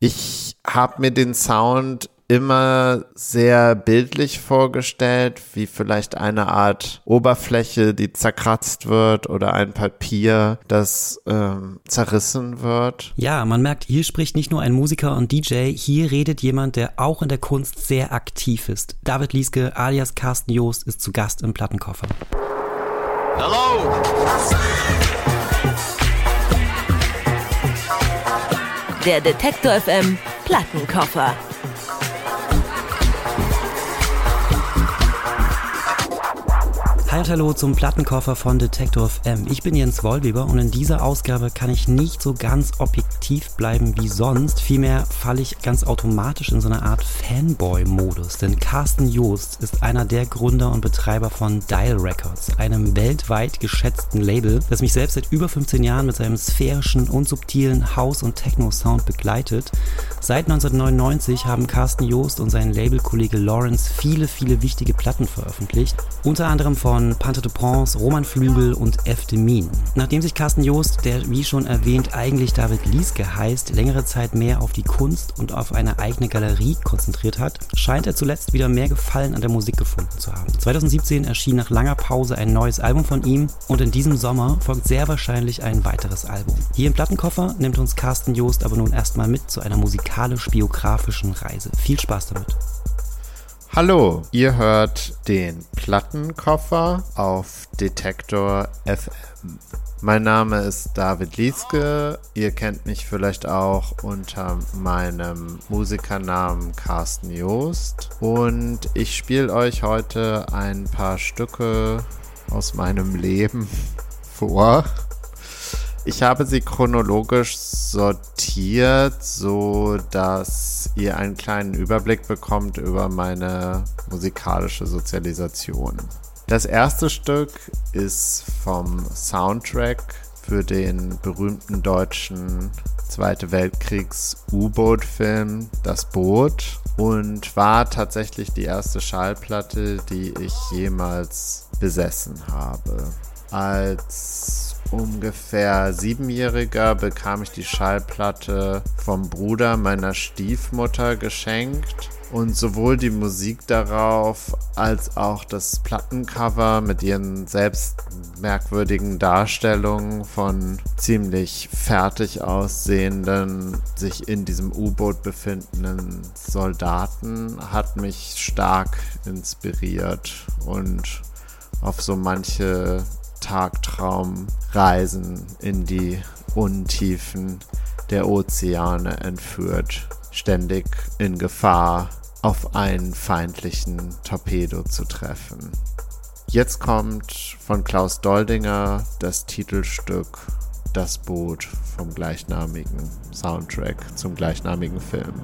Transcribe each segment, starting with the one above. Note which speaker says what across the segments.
Speaker 1: Ich habe mir den Sound immer sehr bildlich vorgestellt, wie vielleicht eine Art Oberfläche, die zerkratzt wird oder ein Papier, das ähm, zerrissen wird.
Speaker 2: Ja, man merkt, hier spricht nicht nur ein Musiker und DJ, hier redet jemand, der auch in der Kunst sehr aktiv ist. David Lieske alias Carsten Joost ist zu Gast im Plattenkoffer. Hello!
Speaker 3: Der Detektor FM Plattenkoffer.
Speaker 2: Hi und hallo zum Plattenkoffer von Detector FM. Ich bin Jens Wollweber und in dieser Ausgabe kann ich nicht so ganz objektiv bleiben wie sonst. Vielmehr falle ich ganz automatisch in so eine Art Fanboy-Modus. Denn Carsten Joost ist einer der Gründer und Betreiber von Dial Records, einem weltweit geschätzten Label, das mich selbst seit über 15 Jahren mit seinem sphärischen und subtilen House- und Techno-Sound begleitet. Seit 1999 haben Carsten Joost und sein Labelkollege Lawrence viele, viele wichtige Platten veröffentlicht. Unter anderem von von Panther de Prince, Roman Flügel und F. de Min. Nachdem sich Carsten Joost, der wie schon erwähnt eigentlich David Lieske heißt, längere Zeit mehr auf die Kunst und auf eine eigene Galerie konzentriert hat, scheint er zuletzt wieder mehr Gefallen an der Musik gefunden zu haben. 2017 erschien nach langer Pause ein neues Album von ihm und in diesem Sommer folgt sehr wahrscheinlich ein weiteres Album. Hier im Plattenkoffer nimmt uns Carsten Joost aber nun erstmal mit zu einer musikalisch-biografischen Reise. Viel Spaß damit!
Speaker 1: Hallo, ihr hört den Plattenkoffer auf Detektor FM. Mein Name ist David Lieske. Ihr kennt mich vielleicht auch unter meinem Musikernamen Carsten Joost. Und ich spiele euch heute ein paar Stücke aus meinem Leben vor. Ich habe sie chronologisch sortiert, so dass ihr einen kleinen Überblick bekommt über meine musikalische Sozialisation. Das erste Stück ist vom Soundtrack für den berühmten deutschen Zweite Weltkriegs U-Boot-Film Das Boot und war tatsächlich die erste Schallplatte, die ich jemals besessen habe. Als ungefähr Siebenjähriger bekam ich die Schallplatte vom Bruder meiner Stiefmutter geschenkt. Und sowohl die Musik darauf als auch das Plattencover mit ihren selbst merkwürdigen Darstellungen von ziemlich fertig aussehenden, sich in diesem U-Boot befindenden Soldaten hat mich stark inspiriert und auf so manche Tagtraumreisen in die Untiefen der Ozeane entführt, ständig in Gefahr, auf einen feindlichen Torpedo zu treffen. Jetzt kommt von Klaus Doldinger das Titelstück Das Boot vom gleichnamigen Soundtrack zum gleichnamigen Film.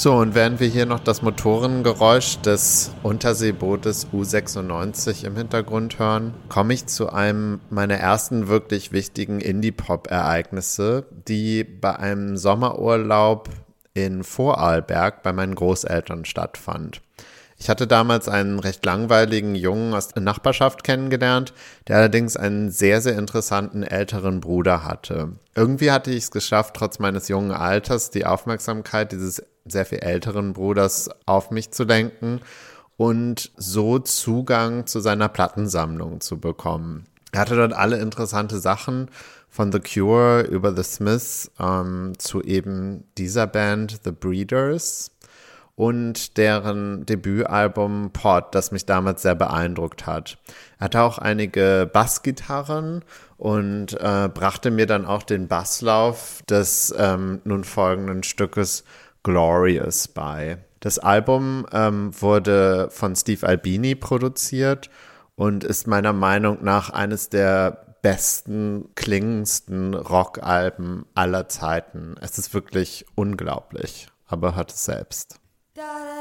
Speaker 1: So, und während wir hier noch das Motorengeräusch des Unterseebootes U96 im Hintergrund hören, komme ich zu einem meiner ersten wirklich wichtigen Indie-Pop-Ereignisse, die bei einem Sommerurlaub in Vorarlberg bei meinen Großeltern stattfand. Ich hatte damals einen recht langweiligen Jungen aus der Nachbarschaft kennengelernt, der allerdings einen sehr, sehr interessanten älteren Bruder hatte. Irgendwie hatte ich es geschafft, trotz meines jungen Alters die Aufmerksamkeit dieses sehr viel älteren Bruders auf mich zu lenken und so Zugang zu seiner Plattensammlung zu bekommen. Er hatte dort alle interessante Sachen von The Cure über The Smiths ähm, zu eben dieser Band The Breeders und deren Debütalbum Pod, das mich damals sehr beeindruckt hat. Er hatte auch einige Bassgitarren und äh, brachte mir dann auch den Basslauf des ähm, nun folgenden Stückes Glorious bei. Das Album ähm, wurde von Steve Albini produziert und ist meiner Meinung nach eines der besten, klingendsten Rockalben aller Zeiten. Es ist wirklich unglaublich, aber hört es selbst. Da, da,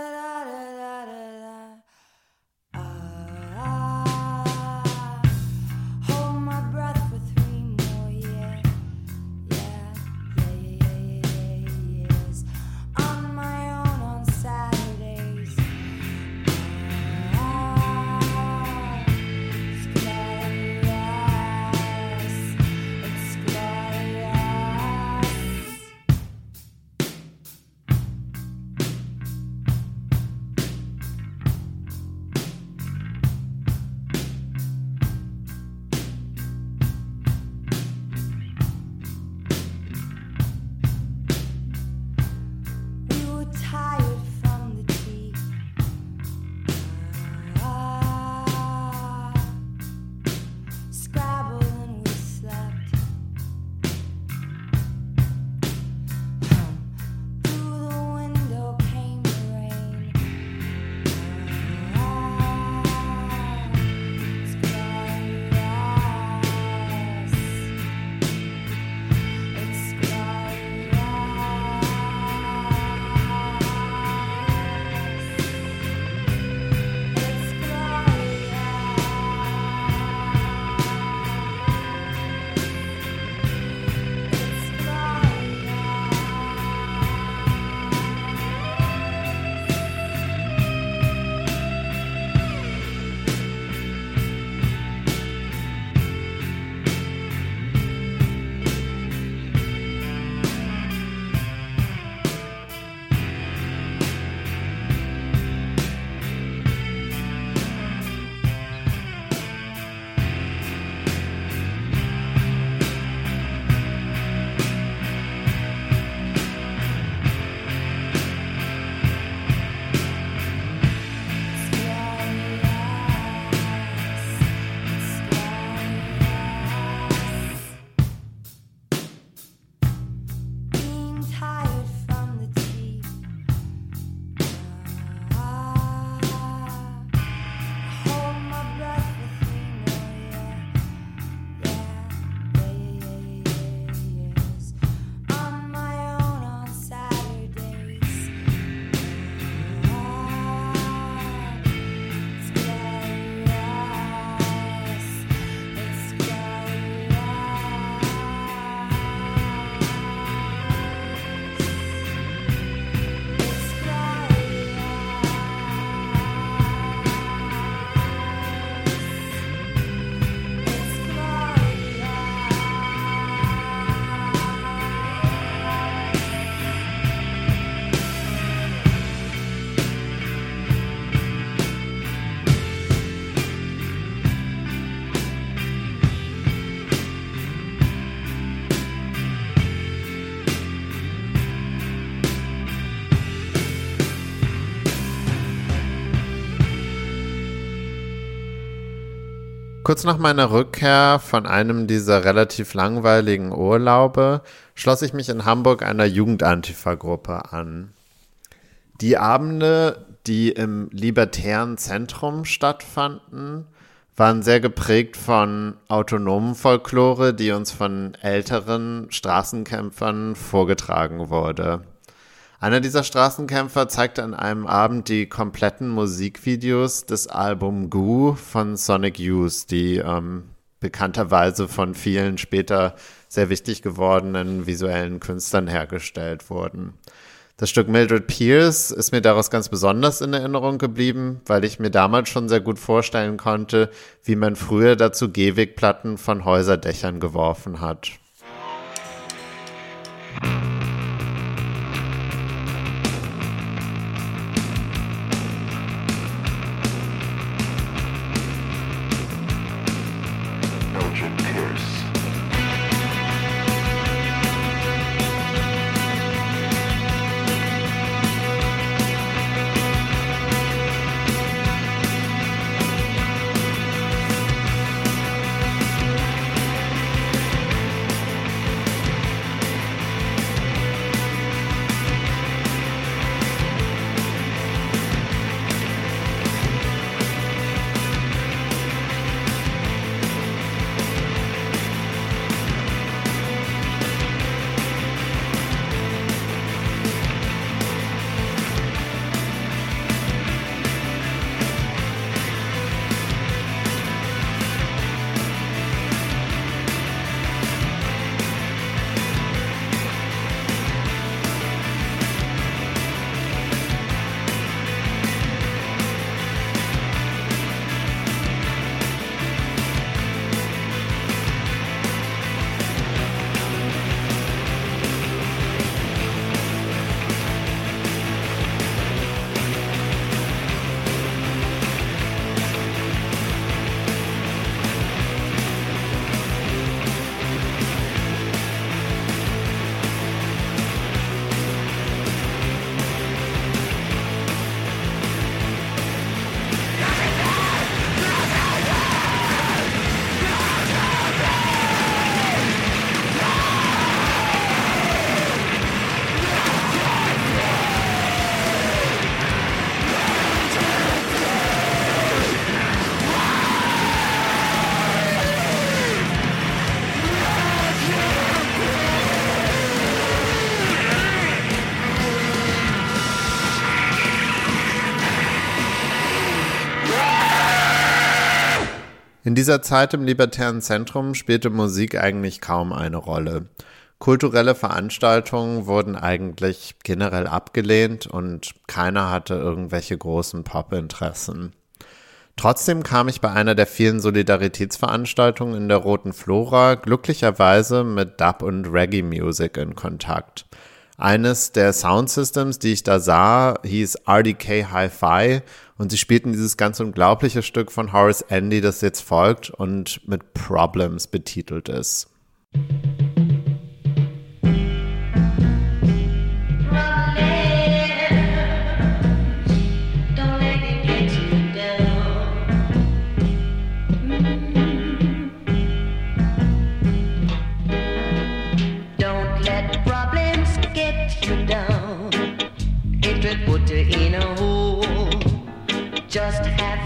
Speaker 1: Kurz nach meiner Rückkehr von einem dieser relativ langweiligen Urlaube schloss ich mich in Hamburg einer Jugendantifa-Gruppe an. Die Abende, die im libertären Zentrum stattfanden, waren sehr geprägt von autonomen Folklore, die uns von älteren Straßenkämpfern vorgetragen wurde.
Speaker 4: Einer dieser Straßenkämpfer zeigte an einem Abend die kompletten Musikvideos des Album Goo von Sonic Youth, die ähm, bekannterweise von vielen später sehr wichtig gewordenen visuellen Künstlern hergestellt wurden. Das Stück Mildred Pierce ist mir daraus ganz besonders in Erinnerung geblieben, weil ich mir damals schon sehr gut vorstellen konnte, wie man früher dazu Gehwegplatten von Häuserdächern geworfen hat. In dieser Zeit im Libertären Zentrum spielte Musik eigentlich kaum eine Rolle. Kulturelle Veranstaltungen wurden eigentlich generell abgelehnt und keiner hatte irgendwelche großen Popinteressen. Trotzdem kam ich bei einer der vielen Solidaritätsveranstaltungen in der Roten Flora glücklicherweise mit Dub und Reggae Music in Kontakt. Eines der Soundsystems, die ich da sah, hieß RDK Hi-Fi und sie spielten dieses ganz unglaubliche Stück von Horace Andy, das jetzt folgt und mit Problems betitelt ist. put her in a hole.
Speaker 1: Just have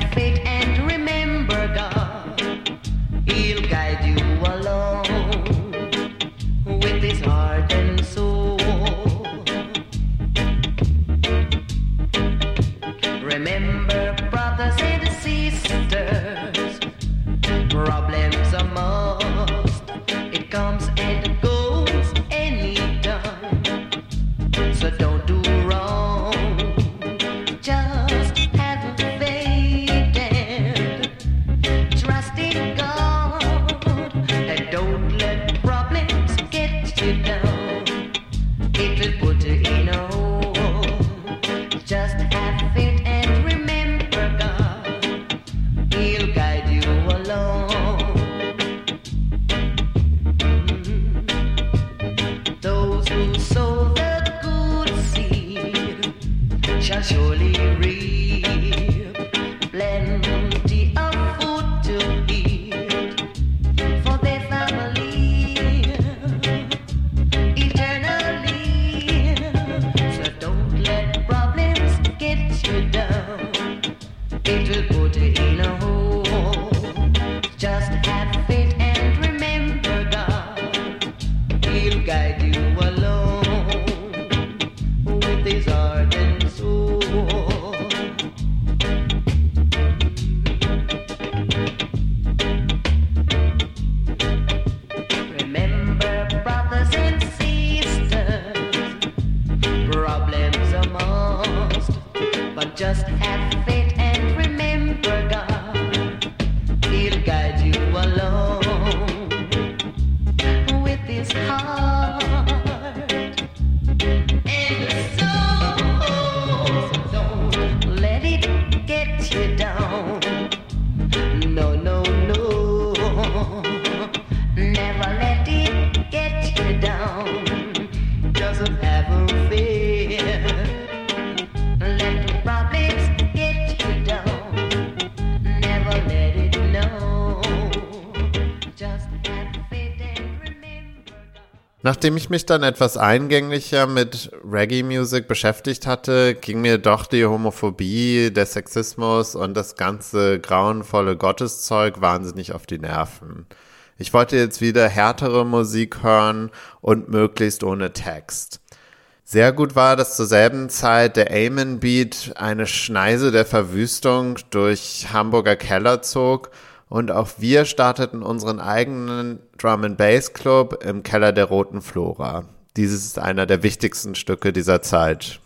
Speaker 1: Nachdem ich mich dann etwas eingänglicher mit Reggae-Music beschäftigt hatte, ging mir doch die Homophobie, der Sexismus und das ganze grauenvolle Gotteszeug wahnsinnig auf die Nerven. Ich wollte jetzt wieder härtere Musik hören und möglichst ohne Text. Sehr gut war, dass zur selben Zeit der Amen Beat eine Schneise der Verwüstung durch Hamburger Keller zog und auch wir starteten unseren eigenen Drum and Bass Club im Keller der Roten Flora. Dieses ist einer der wichtigsten Stücke dieser Zeit.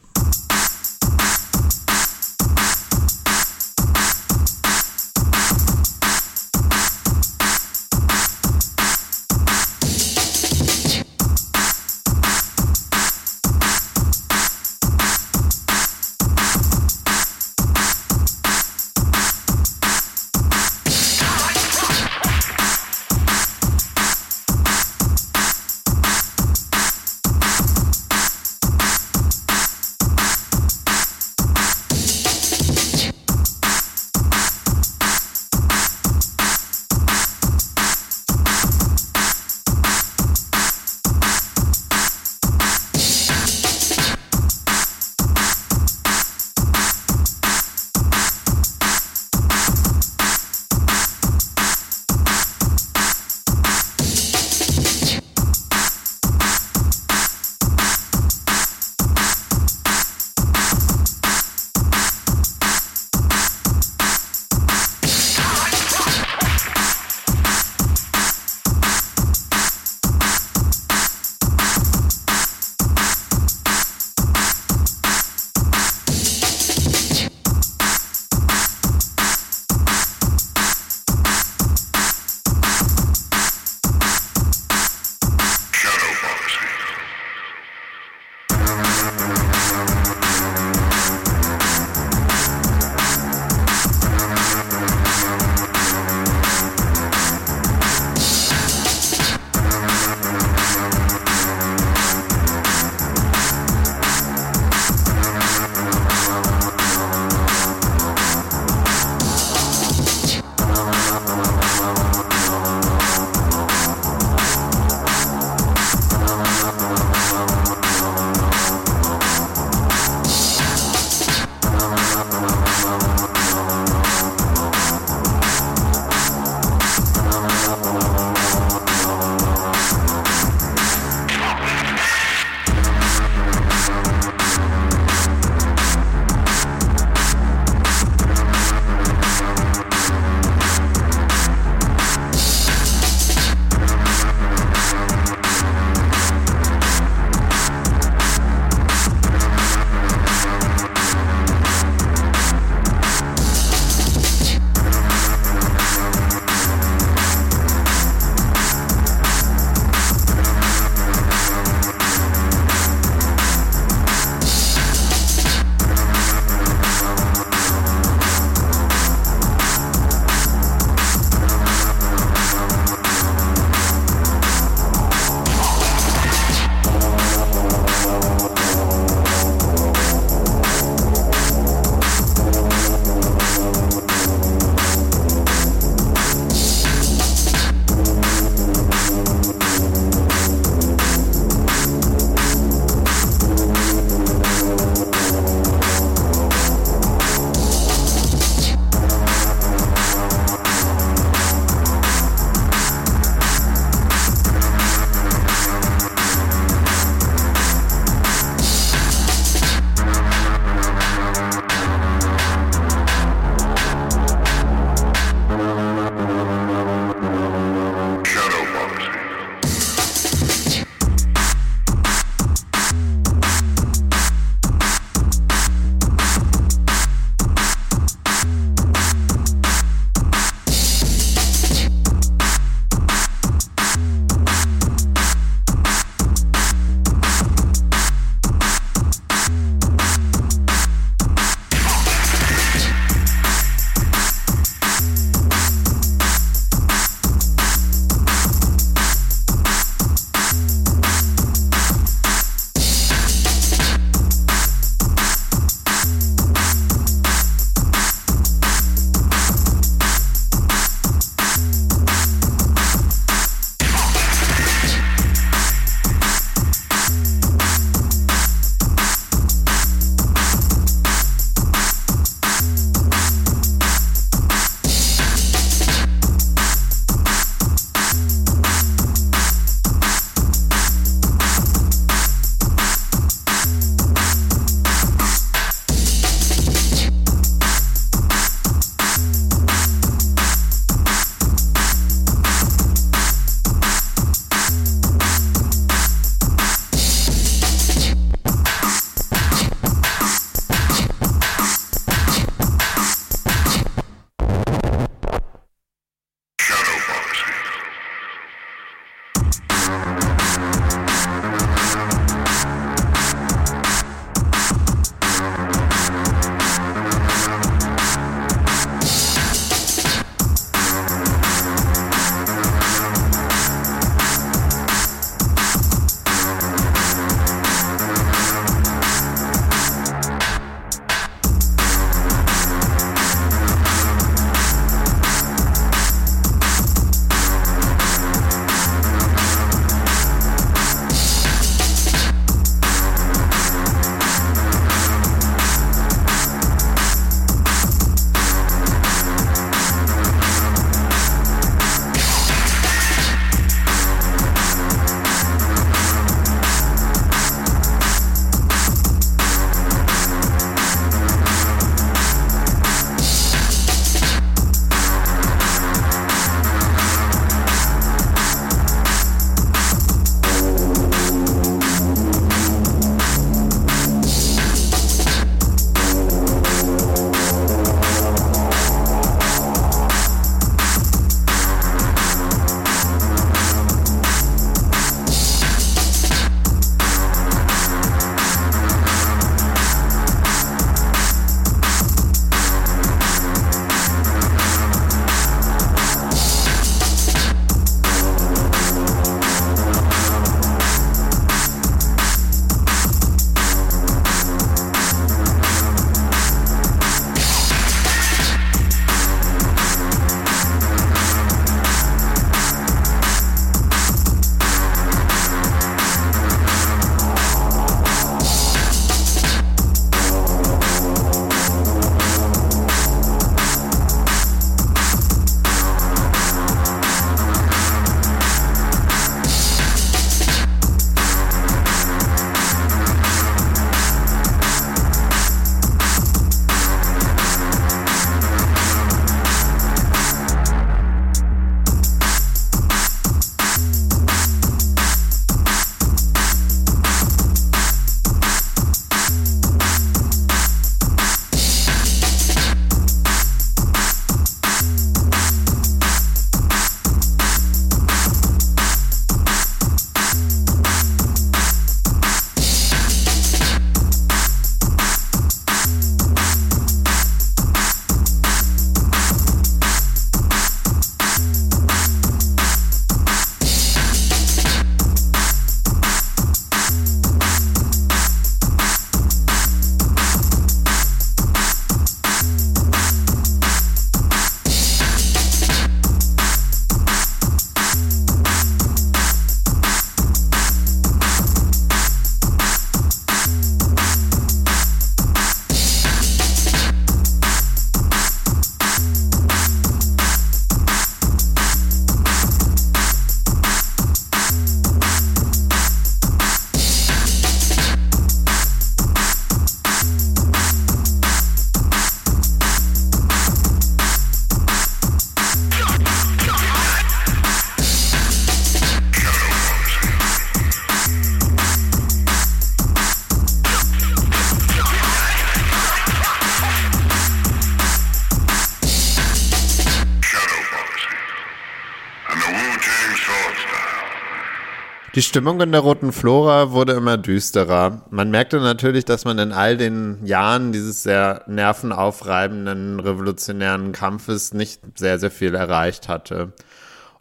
Speaker 1: Die Stimmung in der Roten Flora wurde immer düsterer. Man merkte natürlich, dass man in all den Jahren dieses sehr nervenaufreibenden revolutionären Kampfes nicht sehr, sehr viel erreicht hatte.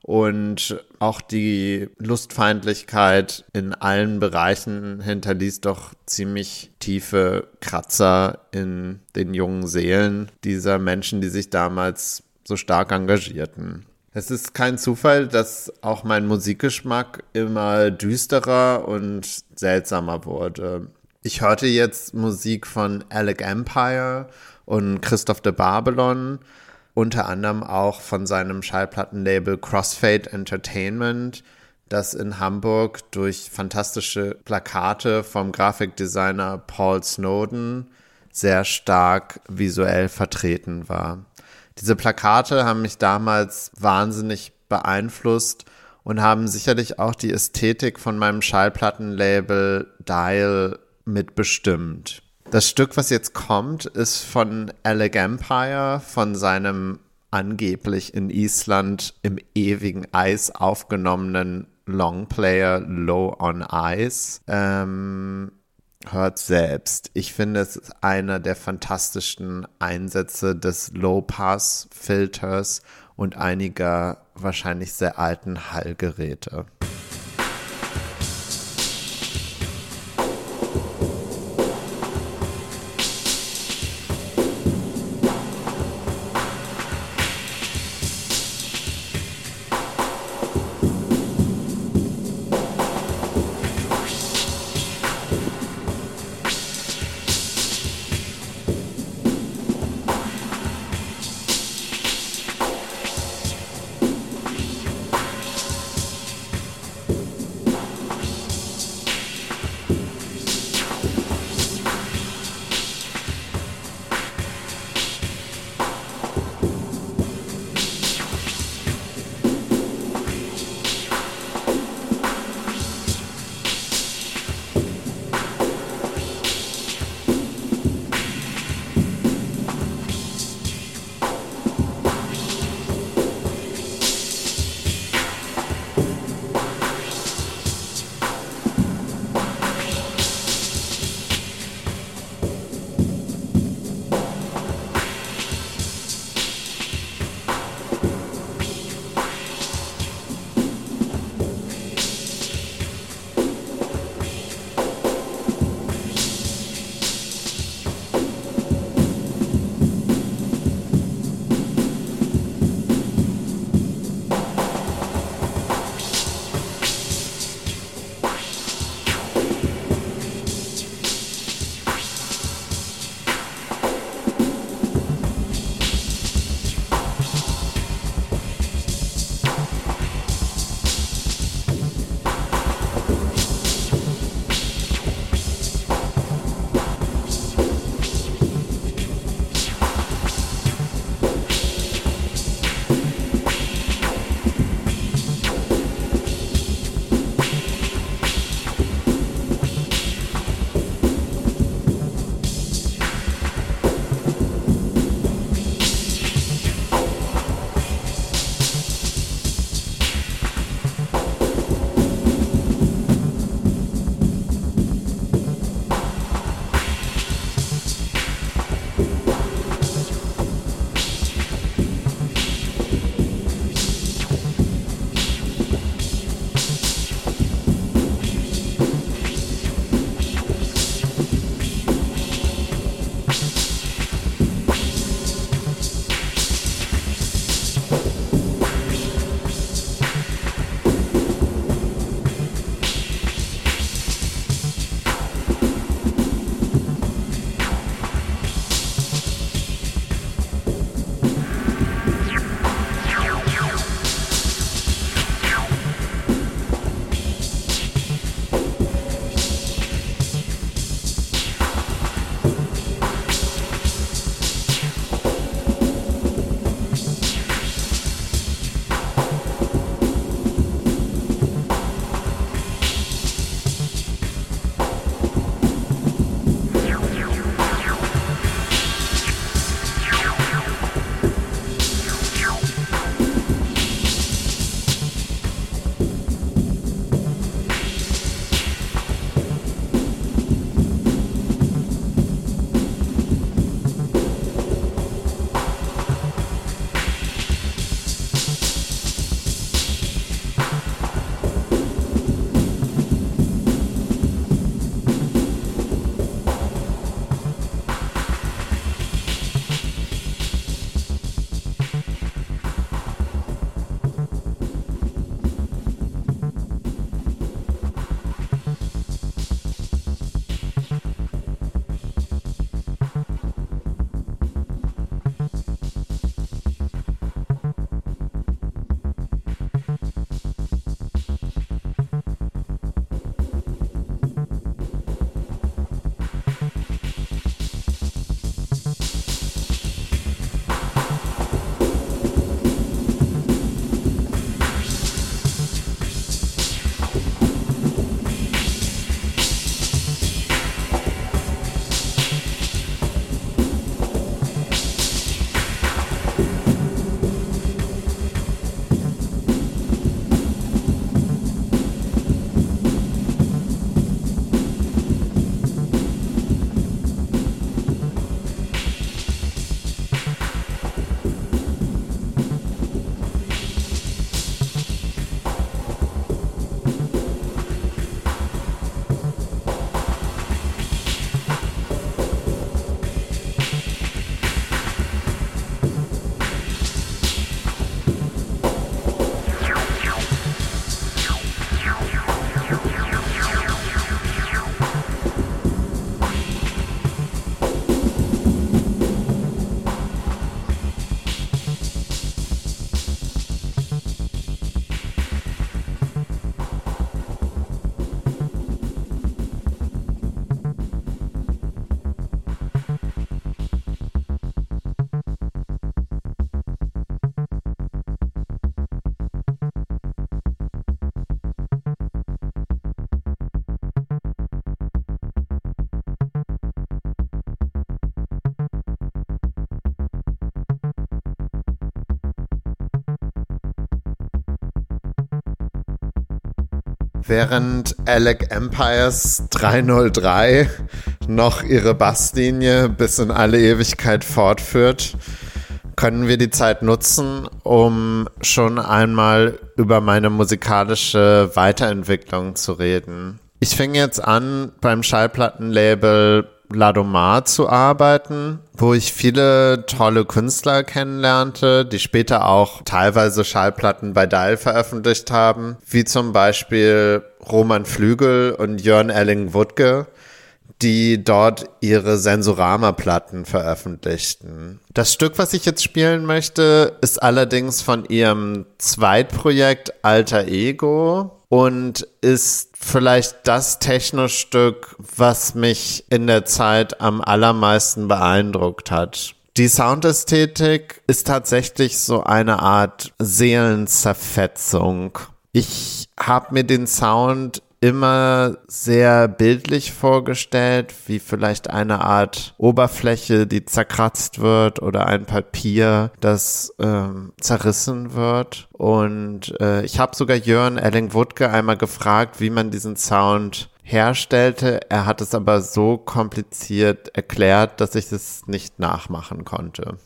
Speaker 1: Und auch die Lustfeindlichkeit in allen Bereichen hinterließ doch ziemlich tiefe Kratzer in den jungen Seelen dieser Menschen, die sich damals so stark engagierten. Es ist kein Zufall, dass auch mein Musikgeschmack immer düsterer und seltsamer wurde. Ich hörte jetzt Musik von Alec Empire und Christoph de Babylon, unter anderem auch von seinem Schallplattenlabel Crossfade Entertainment, das in Hamburg durch fantastische Plakate vom Grafikdesigner Paul Snowden sehr stark visuell vertreten war. Diese Plakate haben mich damals wahnsinnig beeinflusst und haben sicherlich auch die Ästhetik von meinem Schallplattenlabel Dial mitbestimmt. Das Stück, was jetzt kommt, ist von Alec Empire, von seinem angeblich in Island im ewigen Eis aufgenommenen Longplayer Low on Ice. Ähm, hört selbst. Ich finde, es ist einer der fantastischen Einsätze des Low-Pass-Filters und einiger wahrscheinlich sehr alten Hallgeräte. Während Alec Empires 303 noch ihre Basslinie bis in alle Ewigkeit fortführt, können wir die Zeit nutzen, um schon einmal über meine musikalische Weiterentwicklung zu reden. Ich fing jetzt an, beim Schallplattenlabel Ladomar zu arbeiten, wo ich viele tolle Künstler kennenlernte, die später auch teilweise Schallplatten bei Dial veröffentlicht haben, wie zum Beispiel Roman Flügel und Jörn Elling-Wutke, die dort ihre Sensorama-Platten veröffentlichten. Das Stück, was ich jetzt spielen möchte, ist allerdings von ihrem Zweitprojekt Alter Ego und ist vielleicht das Technostück, was mich in der Zeit am allermeisten beeindruckt hat. Die Soundästhetik ist tatsächlich so eine Art Seelenzerfetzung. Ich habe mir den Sound immer sehr bildlich vorgestellt, wie vielleicht eine Art Oberfläche, die zerkratzt wird oder ein Papier, das ähm, zerrissen wird. Und äh, ich habe sogar Jörn Elling-Wutke einmal gefragt, wie man diesen Sound herstellte. Er hat es aber so kompliziert erklärt, dass ich es nicht nachmachen konnte.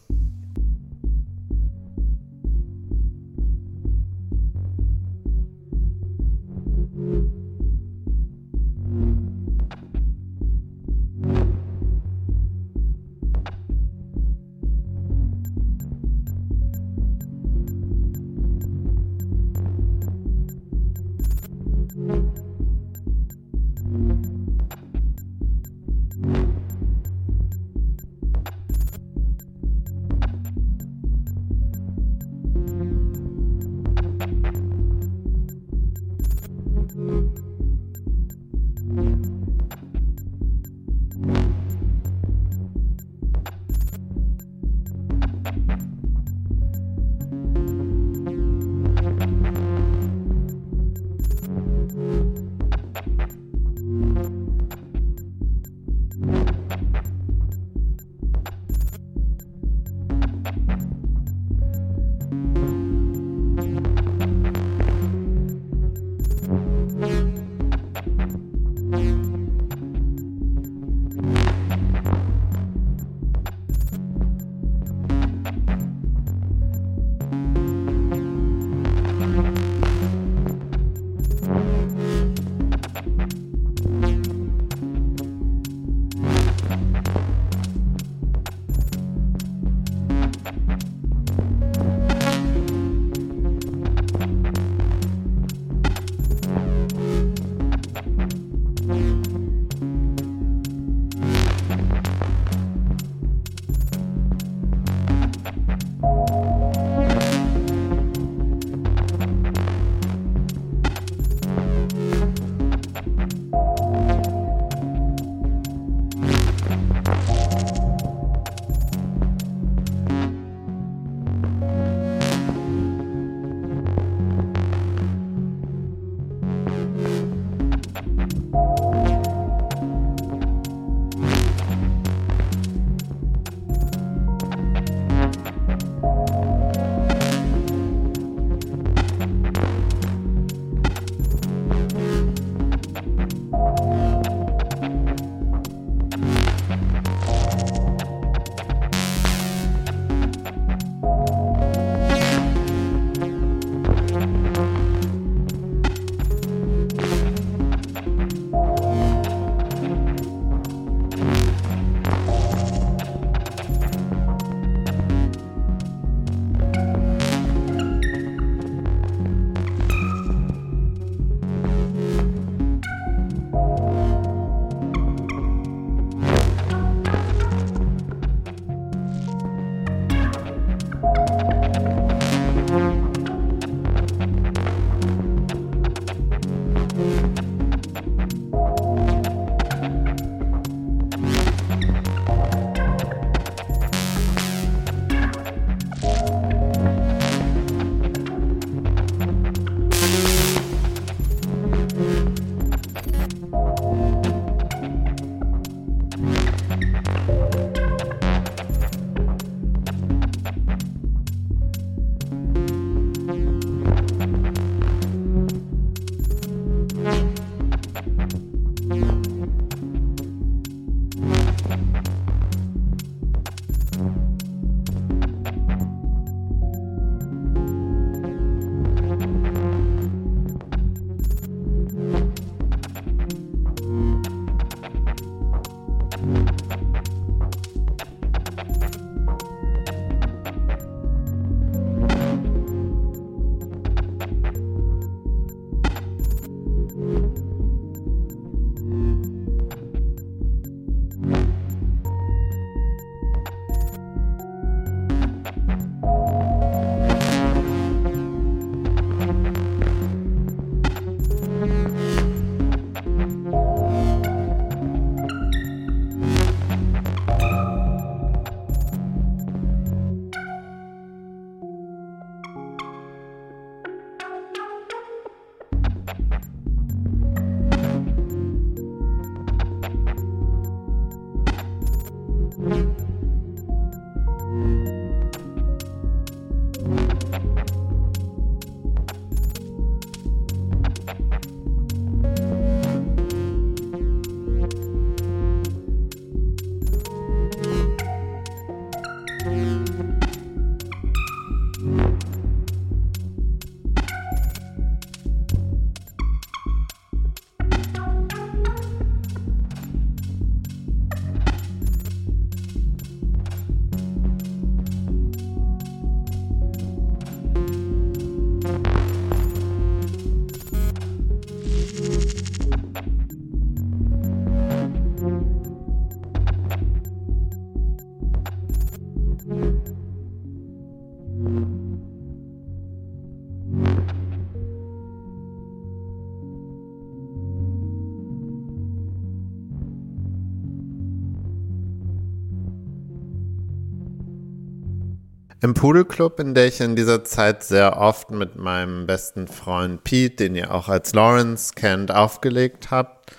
Speaker 1: Im Pudelclub, in der ich in dieser Zeit sehr oft mit meinem besten Freund Pete, den ihr auch als Lawrence kennt, aufgelegt habt,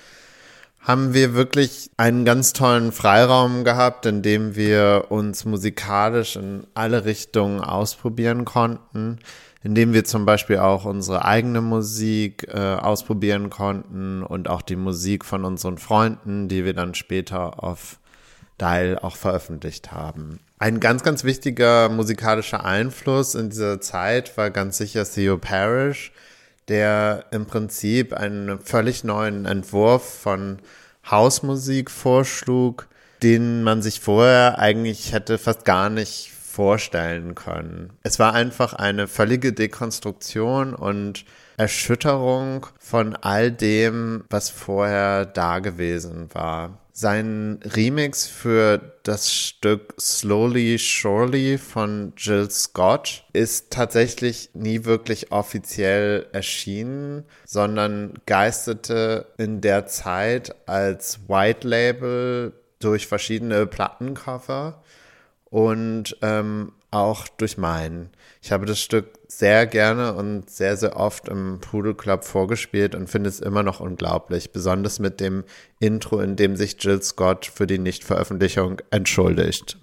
Speaker 1: haben wir wirklich einen ganz tollen Freiraum gehabt, in dem wir uns musikalisch in alle Richtungen ausprobieren konnten, in dem wir zum Beispiel auch unsere eigene Musik äh, ausprobieren konnten und auch die Musik von unseren Freunden, die wir dann später auf Dial auch veröffentlicht haben. Ein ganz, ganz wichtiger musikalischer Einfluss in dieser Zeit war ganz sicher Theo Parrish, der im Prinzip einen völlig neuen Entwurf von Hausmusik vorschlug, den man sich vorher eigentlich hätte fast gar nicht vorstellen können. Es war einfach eine völlige Dekonstruktion und Erschütterung von all dem, was vorher da gewesen war. Sein Remix für das Stück Slowly Surely von Jill Scott ist tatsächlich nie wirklich offiziell erschienen, sondern geisterte in der Zeit als White Label durch verschiedene Plattencover und ähm, auch durch meinen. Ich habe das Stück sehr gerne und sehr, sehr oft im Poodle Club vorgespielt und finde es immer noch unglaublich, besonders mit dem Intro, in dem sich Jill Scott für die Nichtveröffentlichung entschuldigt.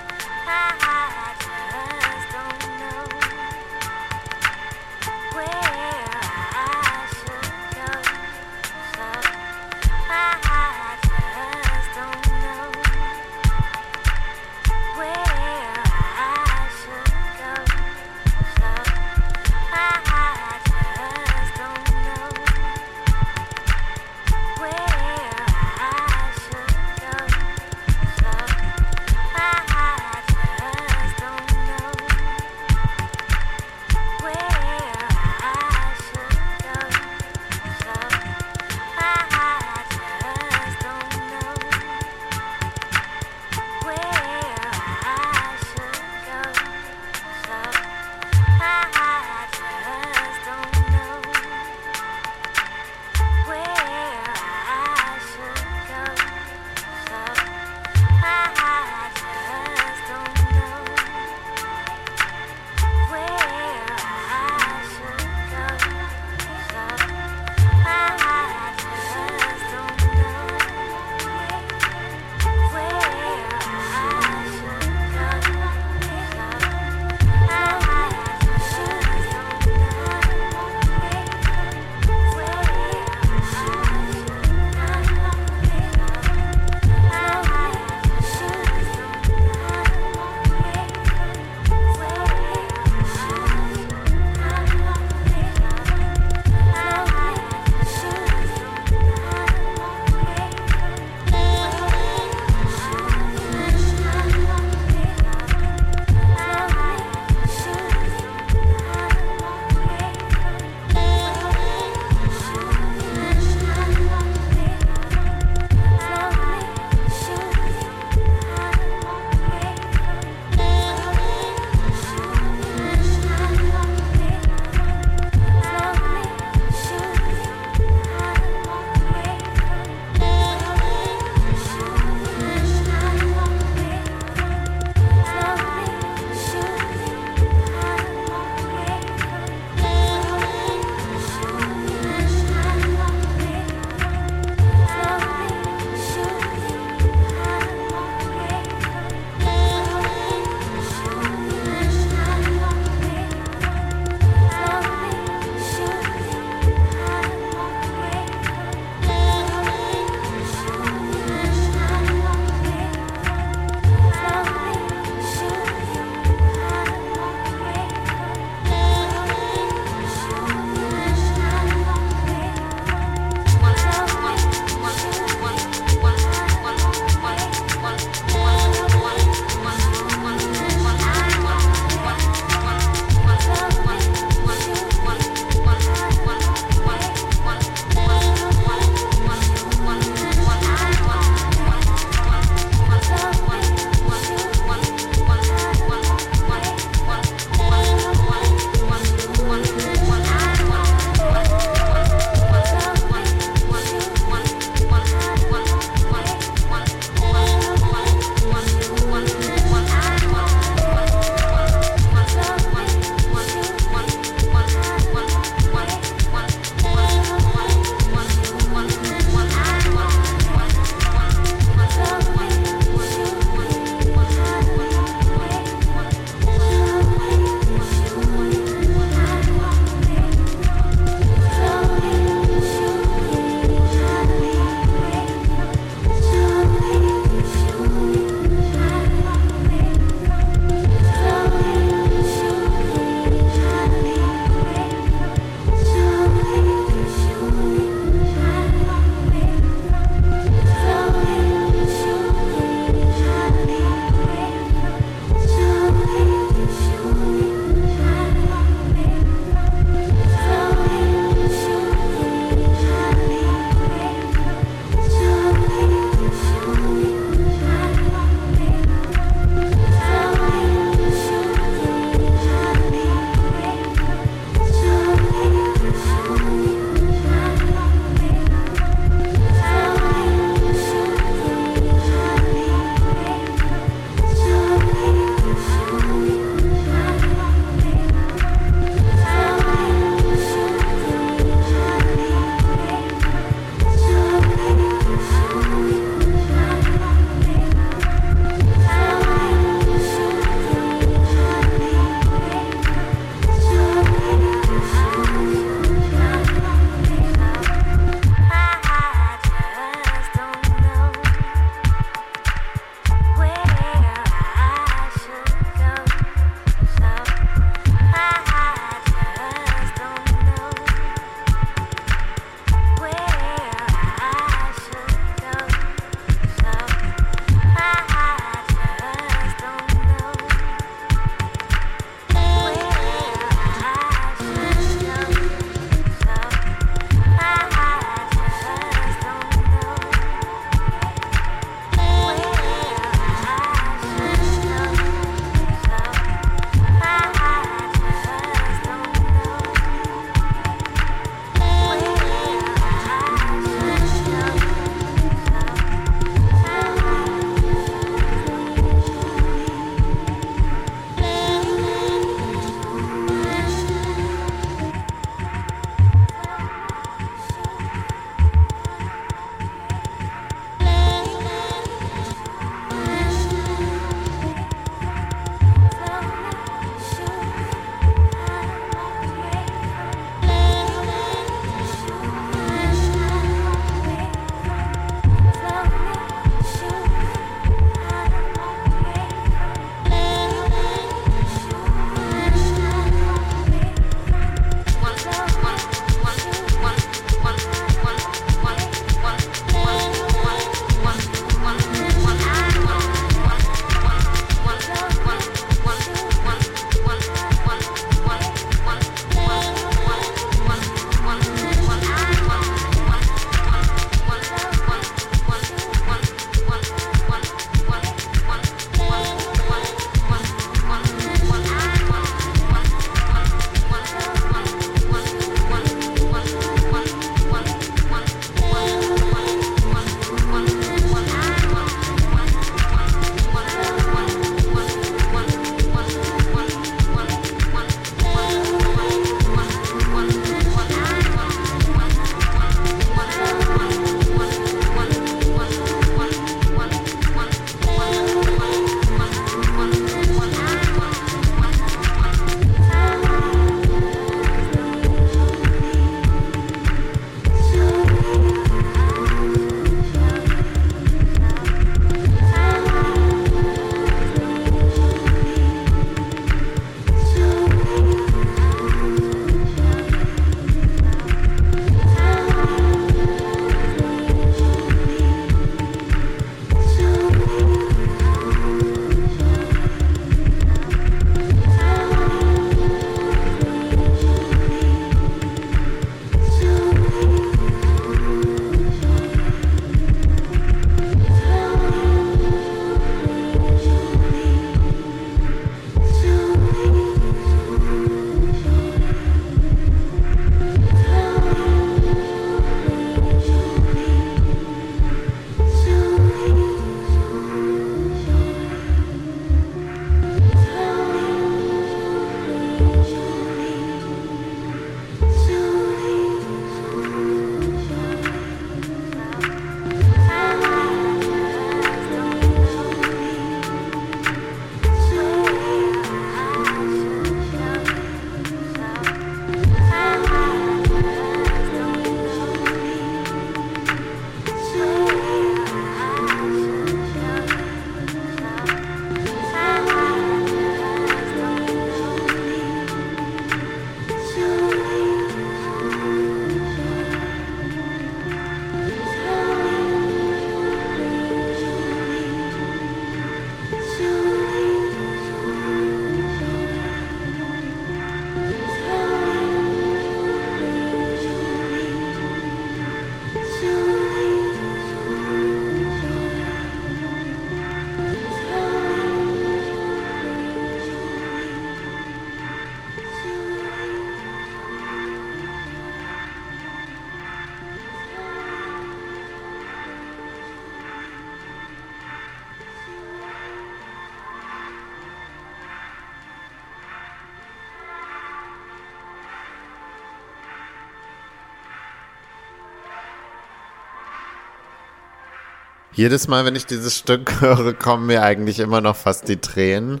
Speaker 1: Jedes Mal, wenn ich dieses Stück höre, kommen mir eigentlich immer noch fast die Tränen.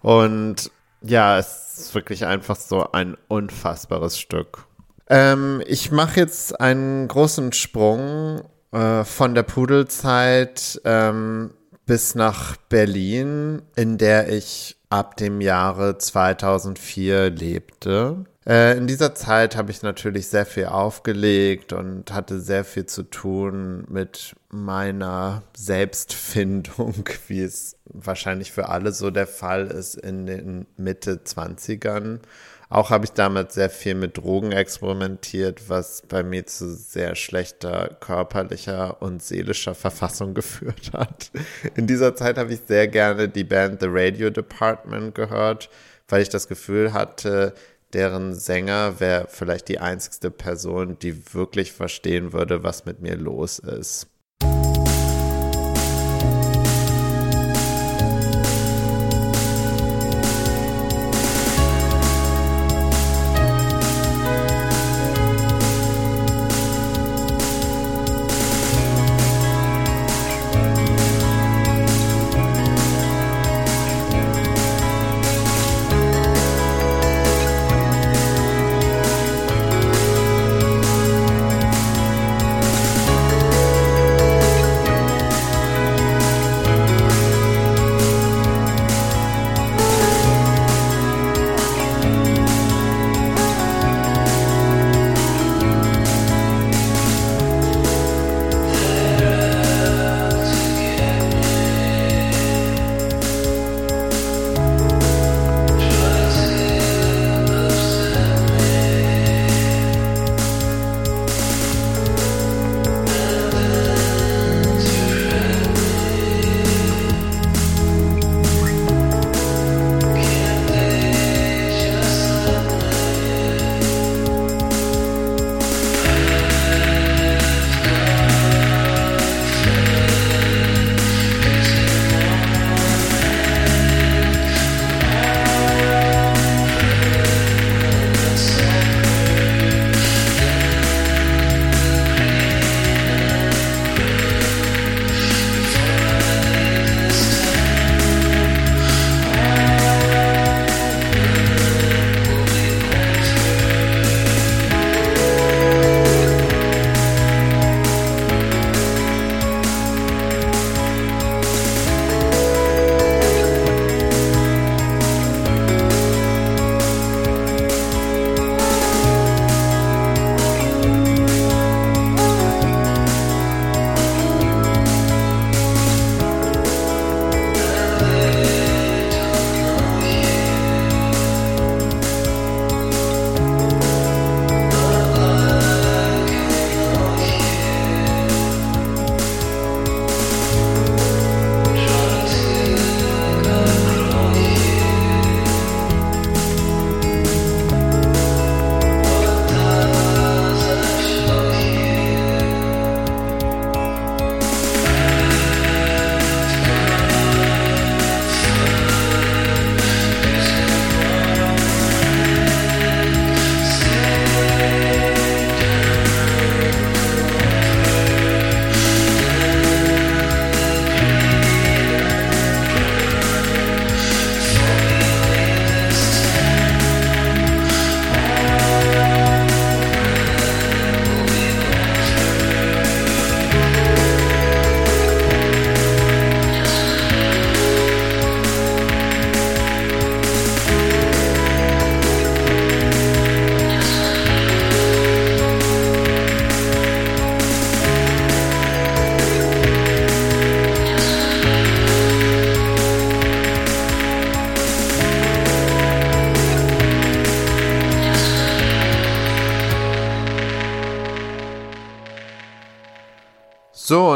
Speaker 1: Und ja, es ist wirklich einfach so ein unfassbares Stück. Ähm, ich mache jetzt einen großen Sprung äh, von der Pudelzeit ähm, bis nach Berlin, in der ich ab dem Jahre 2004 lebte. Äh, in dieser Zeit habe ich natürlich sehr viel aufgelegt und hatte sehr viel zu tun mit meiner Selbstfindung, wie es wahrscheinlich für alle so der Fall ist in den Mitte 20ern. Auch habe ich damals sehr viel mit Drogen experimentiert, was bei mir zu sehr schlechter körperlicher und seelischer Verfassung geführt hat. In dieser Zeit habe ich sehr gerne die Band The Radio Department gehört, weil ich das Gefühl hatte, deren Sänger wäre vielleicht die einzigste Person, die wirklich verstehen würde, was mit mir los ist.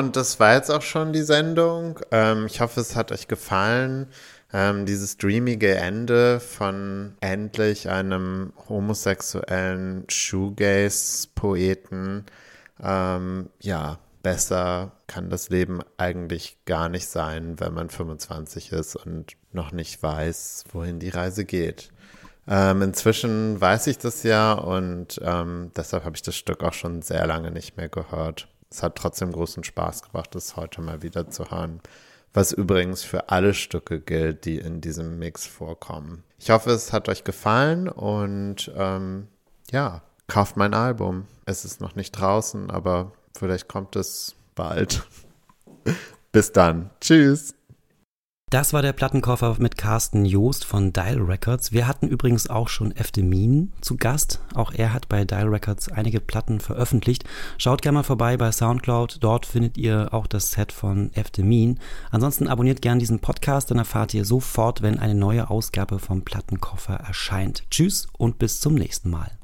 Speaker 1: Und das war jetzt auch schon die Sendung. Ähm, ich hoffe, es hat euch gefallen. Ähm, dieses dreamige Ende von endlich einem homosexuellen Shoegaze-Poeten. Ähm, ja, besser kann das Leben eigentlich gar nicht sein, wenn man 25 ist und noch nicht weiß, wohin die Reise geht. Ähm, inzwischen weiß ich das ja und ähm, deshalb habe ich das Stück auch schon sehr lange nicht mehr gehört. Es hat trotzdem großen Spaß gemacht, das heute mal wieder zu hören. Was übrigens für alle Stücke gilt, die in diesem Mix vorkommen. Ich hoffe, es hat euch gefallen und ähm, ja, kauft mein Album. Es ist noch nicht draußen, aber vielleicht kommt es bald. Bis dann. Tschüss.
Speaker 2: Das war der Plattenkoffer mit Carsten Joost von Dial Records. Wir hatten übrigens auch schon Eftemin zu Gast. Auch er hat bei Dial Records einige Platten veröffentlicht. Schaut gerne mal vorbei bei Soundcloud. Dort findet ihr auch das Set von Eftemin. Ansonsten abonniert gerne diesen Podcast, dann erfahrt ihr sofort, wenn eine neue Ausgabe vom Plattenkoffer erscheint. Tschüss und bis zum nächsten Mal.